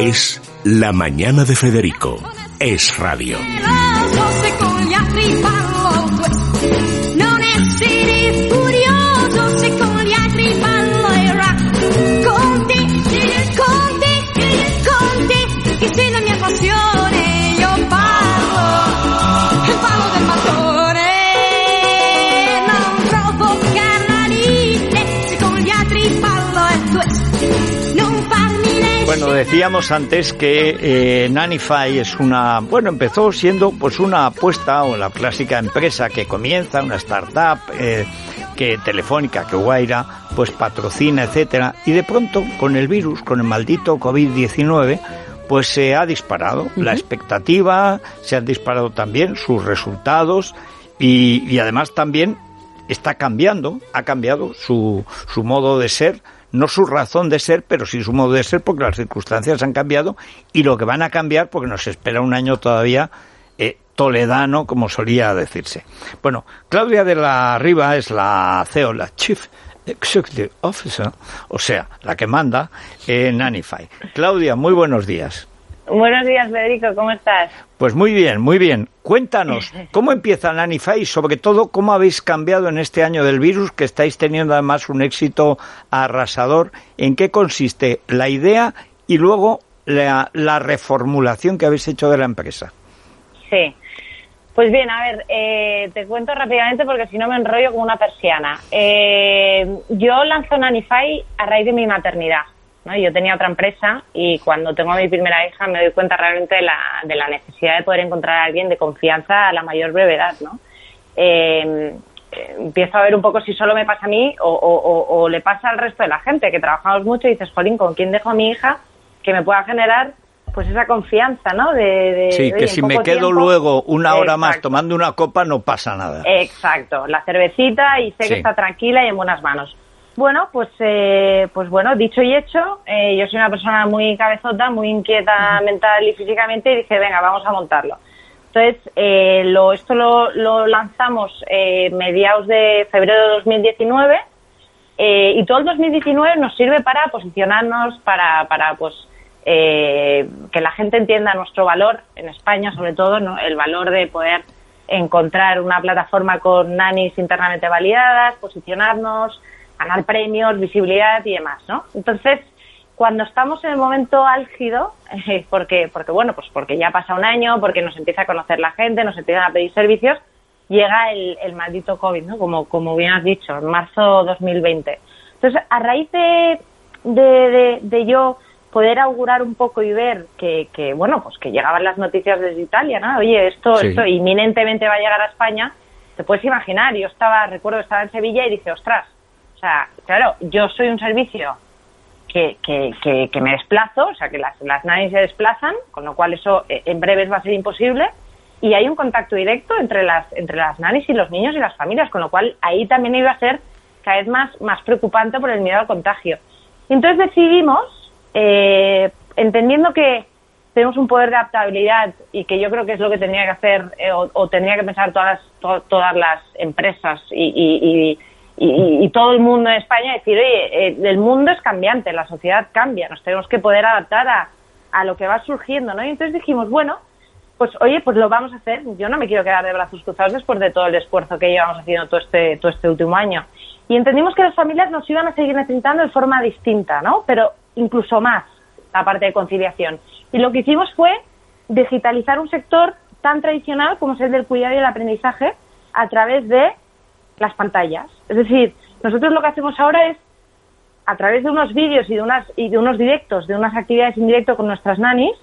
Es La Mañana de Federico. Es radio. Bueno, decíamos antes que eh, Nanify es una, bueno, empezó siendo pues una apuesta o la clásica empresa que comienza, una startup eh, que Telefónica, que Guaira, pues patrocina, etcétera, y de pronto con el virus, con el maldito COVID-19, pues se ha disparado la expectativa, se han disparado también sus resultados y, y además también está cambiando, ha cambiado su, su modo de ser no su razón de ser, pero sí su modo de ser, porque las circunstancias han cambiado y lo que van a cambiar, porque nos espera un año todavía eh, toledano, como solía decirse. Bueno, Claudia de la Riva es la CEO, la Chief Executive Officer, o sea, la que manda en Anify. Claudia, muy buenos días. Buenos días, Federico, ¿cómo estás? Pues muy bien, muy bien. Cuéntanos, ¿cómo empieza Nanify y sobre todo cómo habéis cambiado en este año del virus que estáis teniendo además un éxito arrasador? ¿En qué consiste la idea y luego la, reformulación que habéis hecho de la empresa? Sí. Pues bien, a ver, eh, te cuento rápidamente porque si no me enrollo como una persiana. Eh, yo lanzo Nanify a raíz de mi maternidad. Yo tenía otra empresa y cuando tengo a mi primera hija me doy cuenta realmente de la, de la necesidad de poder encontrar a alguien de confianza a la mayor brevedad, ¿no? Eh, empiezo a ver un poco si solo me pasa a mí o, le pasa al resto de la gente, que trabajamos mucho y dices, Jolín, ¿con quién dejo a mi hija que me pueda generar pues esa confianza, ¿no? De, sí, que si me quedo luego una hora más tomando una copa no pasa nada. Exacto, la cervecita y sé que está tranquila y en buenas manos. Bueno, pues, eh, pues bueno, dicho y hecho, eh, yo soy una persona muy cabezota, muy inquieta mental y físicamente y dije, venga, vamos a montarlo. Entonces, eh, lo, esto lo, lo lanzamos mediados de febrero de 2019 y todo el 2019 nos sirve para posicionarnos, para, para pues, que la gente entienda nuestro valor en España, sobre todo, ¿no? el valor de poder encontrar una plataforma con nanis internamente validadas, posicionarnos, ganar premios, visibilidad y demás, ¿no? Entonces, cuando estamos en el momento álgido, eh, porque, porque bueno, pues porque ya pasa un año, porque nos empieza a conocer la gente, nos empiezan a pedir servicios, llega el, el maldito COVID, ¿no? Como, como bien has dicho, en marzo 2020. Entonces, a raíz de, de, de, yo poder augurar un poco y ver que, que, bueno, pues que llegaban las noticias desde Italia, ¿no? Oye, esto, esto inminentemente va a llegar a España, te puedes imaginar, yo estaba, recuerdo, estaba en Sevilla y dije, ostras, o sea, claro, yo soy un servicio que, que, que, me desplazo, o sea, que las, las se desplazan, con lo cual eso eh, en breves va a ser imposible. Y hay un contacto directo entre las, entre las nannies y los niños y las familias, con lo cual ahí también iba a ser cada vez más, más preocupante por el miedo al contagio. Entonces decidimos, eh, entendiendo que tenemos un poder de adaptabilidad y que yo creo que es lo que tenía que hacer eh, o, tenía que pensar todas, todas las empresas y, y, todo el mundo en España decir, oye, eh, el mundo es cambiante, la sociedad cambia, nos tenemos que poder adaptar a, a lo que va surgiendo, ¿no? Y entonces dijimos, bueno, pues oye, pues lo vamos a hacer. Yo no me quiero quedar de brazos cruzados después de todo el esfuerzo que llevamos haciendo todo este, todo este último año. Y entendimos que las familias nos iban a seguir necesitando de forma distinta, ¿no? Pero incluso más la parte de conciliación. Y lo que hicimos fue digitalizar un sector tan tradicional como es el del cuidado y el aprendizaje a través de las pantallas. Es decir, nosotros lo que hacemos ahora es, a través de unos vídeos y de, unas, y de unos directos, de unas actividades en directo con nuestras nanis,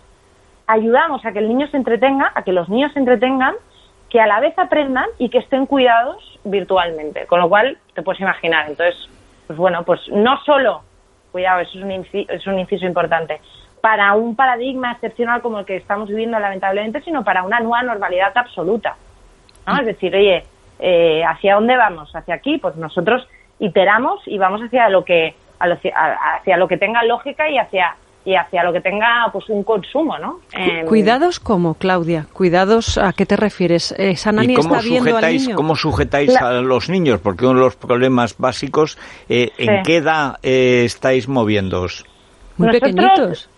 ayudamos a que el niño se entretenga, a que los niños se entretengan, que a la vez aprendan y que estén cuidados virtualmente. Con lo cual, te puedes imaginar. Entonces, pues bueno, pues no solo, cuidado, eso es un, es un inciso importante, para un paradigma excepcional como el que estamos viviendo lamentablemente, sino para una nueva normalidad absoluta. ¿no? Es decir, oye, eh, ¿hacia dónde vamos? ¿Hacia aquí? Pues nosotros iteramos y vamos hacia lo que hacia lo que tenga lógica y hacia y hacia lo que tenga pues un consumo, ¿no? Em, cuidados cómo, Claudia? Cuidados a qué te refieres? Esa ¿Y cómo sujetáis, cómo sujetáis a los niños? Porque uno de los problemas básicos, eh, ¿en qué edad eh, estáis moviéndoos? Muy pequeñitos.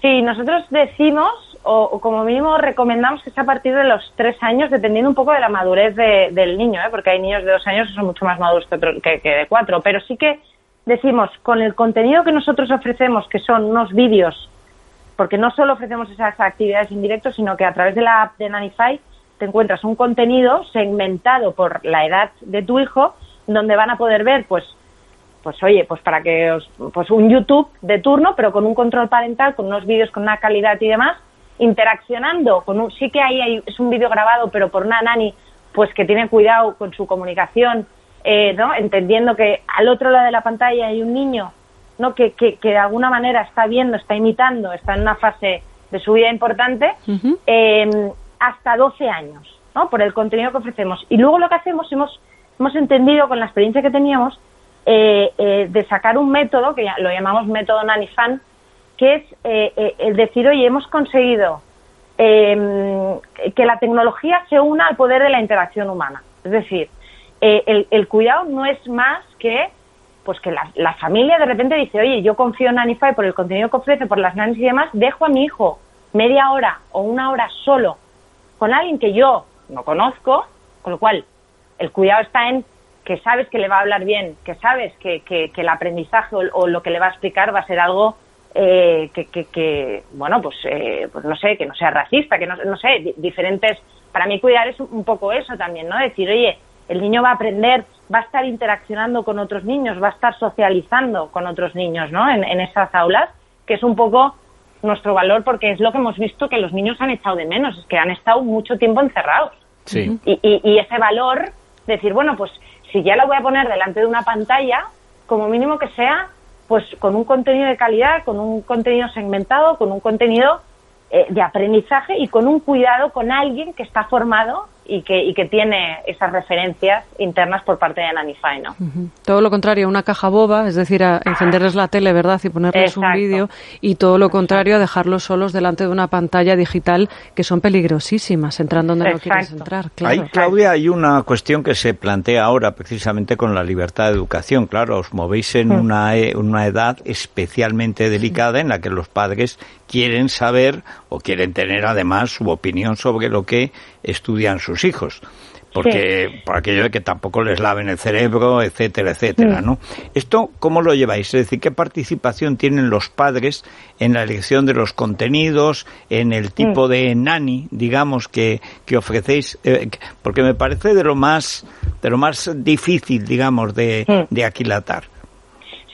Sí, nosotros decimos, o, como mínimo recomendamos que sea a partir de los tres años, dependiendo un poco de la madurez del niño, ¿eh? porque hay niños de dos años que son mucho más maduros que, que, de cuatro, pero sí que decimos, con el contenido que nosotros ofrecemos, que son unos vídeos, porque no solo ofrecemos esas actividades en directo, sino que a través de la app de Nanify te encuentras un contenido segmentado por la edad de tu hijo, donde van a poder ver, pues, pues oye, pues para que os, pues un YouTube de turno, pero con un control parental, con unos vídeos con una calidad y demás, interaccionando con un, sí que ahí es un vídeo grabado, pero por una nani, pues que tiene cuidado con su comunicación, eh, ¿no? Entendiendo que al otro lado de la pantalla hay un niño, ¿no? Que, que, de alguna manera está viendo, está imitando, está en una fase de su vida importante, eh, hasta 12 años, ¿no? Por el contenido que ofrecemos. Y luego lo que hacemos, hemos, hemos entendido con la experiencia que teníamos, eh, eh, de sacar un método, que lo llamamos método Nanifan, que es eh, el decir, oye, hemos conseguido em, que la tecnología se una al poder de la interacción humana. Es decir, el, cuidado no es más que pues que la, la, familia de repente dice, oye, yo confío en Nanify por el contenido que ofrece, por las nanis y demás, dejo a mi hijo media hora o una hora solo con alguien que yo no conozco, con lo cual el cuidado está en que sabes que le va a hablar bien, que sabes que, que, el aprendizaje o, lo que le va a explicar va a ser algo eh, que, que, bueno, pues, eh, pues no sé, que no sea racista, que no, no sé, diferentes. Para mí cuidar es un poco eso también, ¿no? Decir, oye, el niño va a aprender, va a estar interaccionando con otros niños, va a estar socializando con otros niños, ¿no? En, en esas aulas, que es un poco nuestro valor porque es lo que hemos visto que los niños han echado de menos, es que han estado mucho tiempo encerrados. Sí. Y, y, ese valor, decir, bueno, pues si ya lo voy a poner delante de una pantalla, como mínimo que sea, pues con un contenido de calidad, con un contenido segmentado, con un contenido eh, de aprendizaje y con un cuidado con alguien que está formado y que, y que tiene esas referencias internas por parte de Nanify, ¿no? Todo lo contrario, una caja boba, es decir, a encenderles la tele, ¿verdad? Y ponerles un vídeo, y todo lo contrario, a dejarlos solos delante de una pantalla digital que son peligrosísimas, entrando donde no quieres entrar, claro. Claudia, hay una cuestión que se plantea ahora precisamente con la libertad de educación. Claro, os movéis en mm. una, e, una edad especialmente delicada en la que los padres quieren saber o quieren tener además su opinión sobre lo que estudian sus hijos porque por aquello de que tampoco les laven el cerebro, etcétera, etcétera, mm. ¿no? Esto cómo lo lleváis, es decir, qué participación tienen los padres en la elección de los contenidos, en el tipo mm. de nani, digamos que, que ofrecéis, eh, porque me parece de lo más de lo más difícil, digamos, de, mm. de aquilatar.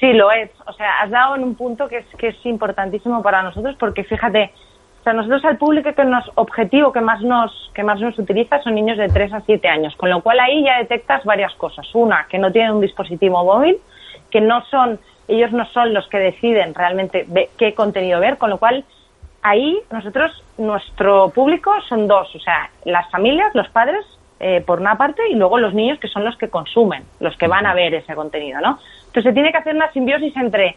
Sí, lo es. O sea, has dado en un punto que es, que es importantísimo para nosotros porque fíjate, o sea, nosotros al público que nos objetivo que más nos que más nos utiliza son niños de 3 a 7 años, con lo cual ahí ya detectas varias cosas. Una, que no tienen un dispositivo móvil, que no son ellos no son los que deciden realmente qué contenido ver, con lo cual ahí nosotros nuestro público son dos, o sea, las familias, los padres eh, por una parte y luego los niños que son los que consumen, los que van a ver ese contenido, ¿no? Entonces se tiene que hacer una simbiosis entre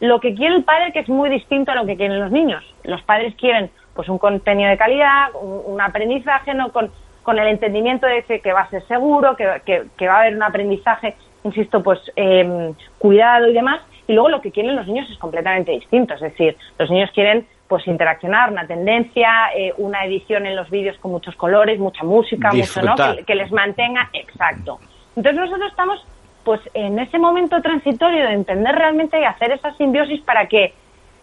lo que quiere el padre, que es muy distinto a lo que quieren los niños. Los padres quieren pues un contenido de calidad, un, aprendizaje, ¿no? Con, con, el entendimiento de que, va a ser seguro, que, que, va a haber un aprendizaje, insisto, pues eh, cuidado y demás. Y luego lo que quieren los niños es completamente distinto. Es decir, los niños quieren pues interaccionar, una tendencia, eh, una edición en los vídeos con muchos colores, mucha música, mucho, ¿no? Que, les mantenga exacto. Entonces nosotros estamos pues en ese momento transitorio de entender realmente y hacer esa simbiosis para que,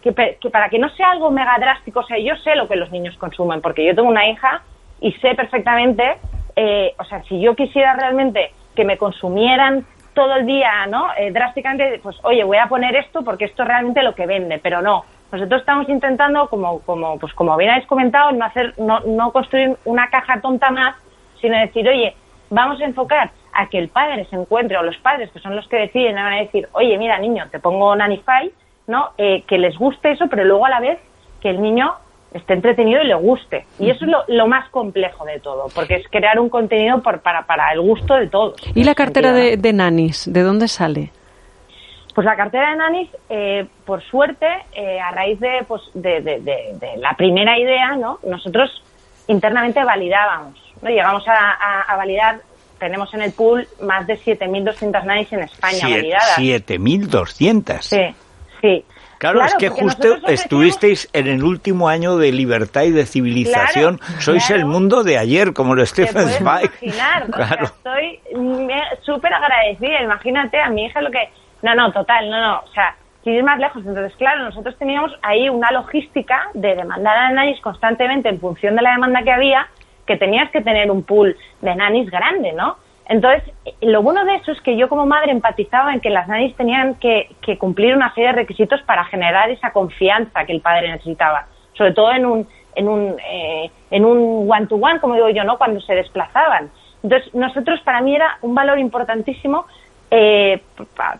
que, para que no sea algo mega drástico, o sea, yo sé lo que los niños consumen, porque yo tengo una hija y sé perfectamente, eh, o sea, si yo quisiera realmente que me consumieran todo el día, ¿no? Eh, drásticamente, pues oye, voy a poner esto porque esto es realmente lo que vende, pero no. Nosotros estamos intentando, como, como, pues como bien habéis comentado, no hacer, no, no construir una caja tonta más, sino decir, oye, vamos a enfocar a que el padre se encuentre, o los padres, que son los que deciden, van a decir, oye, mira, niño, te pongo Nanify, ¿no? Eh, que les guste eso, pero luego a la vez que el niño esté entretenido y le guste. Y eso es lo, más complejo de todo, porque es crear un contenido por, para, para el gusto de todos. ¿Y la cartera de, de nanis? ¿De dónde sale? Pues la cartera de nanis, eh, por suerte, eh, a raíz de, pues, de, la primera idea, ¿no? Nosotros internamente validábamos, ¿no? Llegamos a, validar, tenemos en el pool más de 7.200 nanis en España validadas. 7.200. Sí, sí. Claro, es que justo estuvisteis en el último año de libertad y de civilización. Sois el mundo de ayer, como lo Stephen Zweig. Claro. estoy súper agradecida. Imagínate a mi hija lo que... No, no, total, no, no. O sea, sin ir más lejos. Entonces, claro, nosotros teníamos ahí una logística de demandar a nanis constantemente en función de la demanda que había, que tenías que tener un pool de nanis grande, ¿no? Entonces, lo bueno de eso es que yo como madre empatizaba en que las nannies tenían que, cumplir una serie de requisitos para generar esa confianza que el padre necesitaba, sobre todo en un en un eh, en un one to one, como digo yo, no, cuando se desplazaban. Entonces, nosotros para mí era un valor importantísimo eh,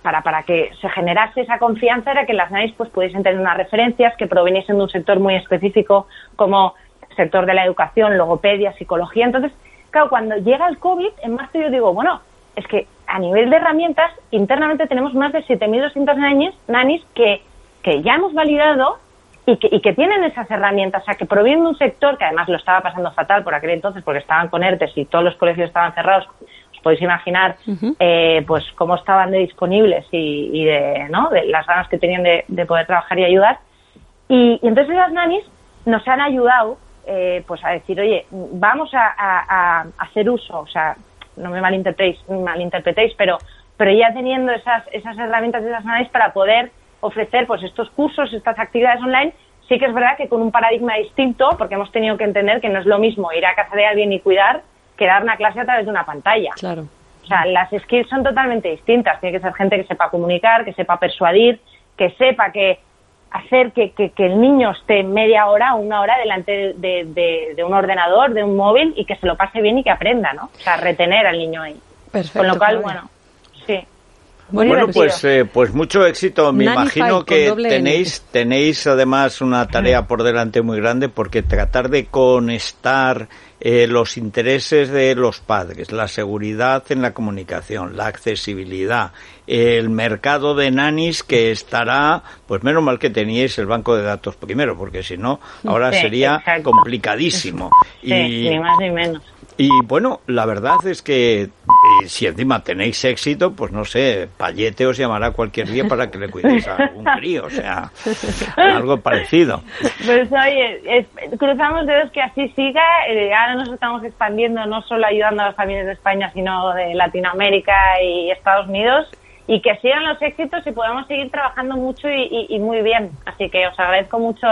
para, para que se generase esa confianza era que las nannies pues pudiesen tener unas referencias que proveniesen de un sector muy específico como sector de la educación, logopedia, psicología. Entonces, Claro, cuando llega el COVID, en marzo yo digo, bueno, es que a nivel de herramientas, internamente tenemos más de 7.200 nanis, nanis que, que ya hemos validado y que, y que tienen esas herramientas, o sea, que provienen de un sector que además lo estaba pasando fatal por aquel entonces porque estaban con ERTES y todos los colegios estaban cerrados. Podéis imaginar eh, pues cómo estaban de disponibles y, de, ¿no? de las ganas que tenían de, poder trabajar y ayudar. Y, y entonces las nanis nos han ayudado eh, pues a decir, oye, vamos a, hacer uso, o sea, no me malinterpretéis, malinterpretéis pero, pero ya teniendo esas, esas herramientas y esas análisis para poder ofrecer pues estos cursos, estas actividades online, sí que es verdad que con un paradigma distinto, porque hemos tenido que entender que no es lo mismo ir a casa de alguien y cuidar que dar una clase a través de una pantalla. Claro. O sea, las skills son totalmente distintas. Tiene que ser gente que sepa comunicar, que sepa persuadir, que sepa que hacer que, que, el niño esté media hora o una hora delante de, un ordenador, de un móvil y que se lo pase bien y que aprenda, ¿no? O sea, retener al niño ahí. Perfecto. Con lo cual, bueno, sí. bueno, pues, eh, pues mucho éxito. Me imagino que tenéis, tenéis además una tarea por delante muy grande porque tratar de conectar eh, los intereses de los padres, la seguridad en la comunicación, la accesibilidad, el mercado de nanis que estará, pues menos mal que teníais el banco de datos primero, porque si no, ahora sería complicadísimo. Sí, y, ni más ni menos. Y bueno, la verdad es que eh, si encima tenéis éxito, pues no sé, Payete os llamará cualquier día para que le cuidéis a algún crío, o sea, algo parecido. Pues oye, cruzamos dedos que así siga. Eh, ahora nos estamos expandiendo no solo ayudando a las familias de España, sino de Latinoamérica y Estados Unidos. Y que sigan los éxitos y podamos seguir trabajando mucho y, y muy bien. Así que os agradezco mucho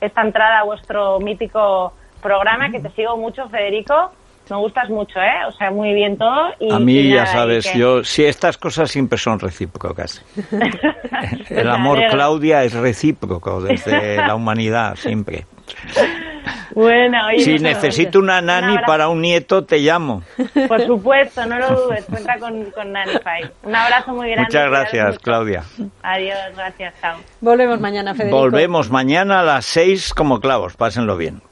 esta entrada a vuestro mítico programa, que te sigo mucho, Federico me gustas mucho, ¿eh? O sea, muy bien todo. Y, a mí, ya sabes, yo, si estas cosas siempre son recíprocas. El amor, Claudia, es recíproco desde la humanidad, siempre. Bueno, si necesito una nani para un nieto, te llamo. Por supuesto, no lo dudes, cuenta con, con Nanify. Un abrazo muy grande. Muchas gracias, Claudia. Adiós, gracias, chao. Volvemos mañana, Federico. Volvemos mañana a las seis como clavos, pásenlo bien.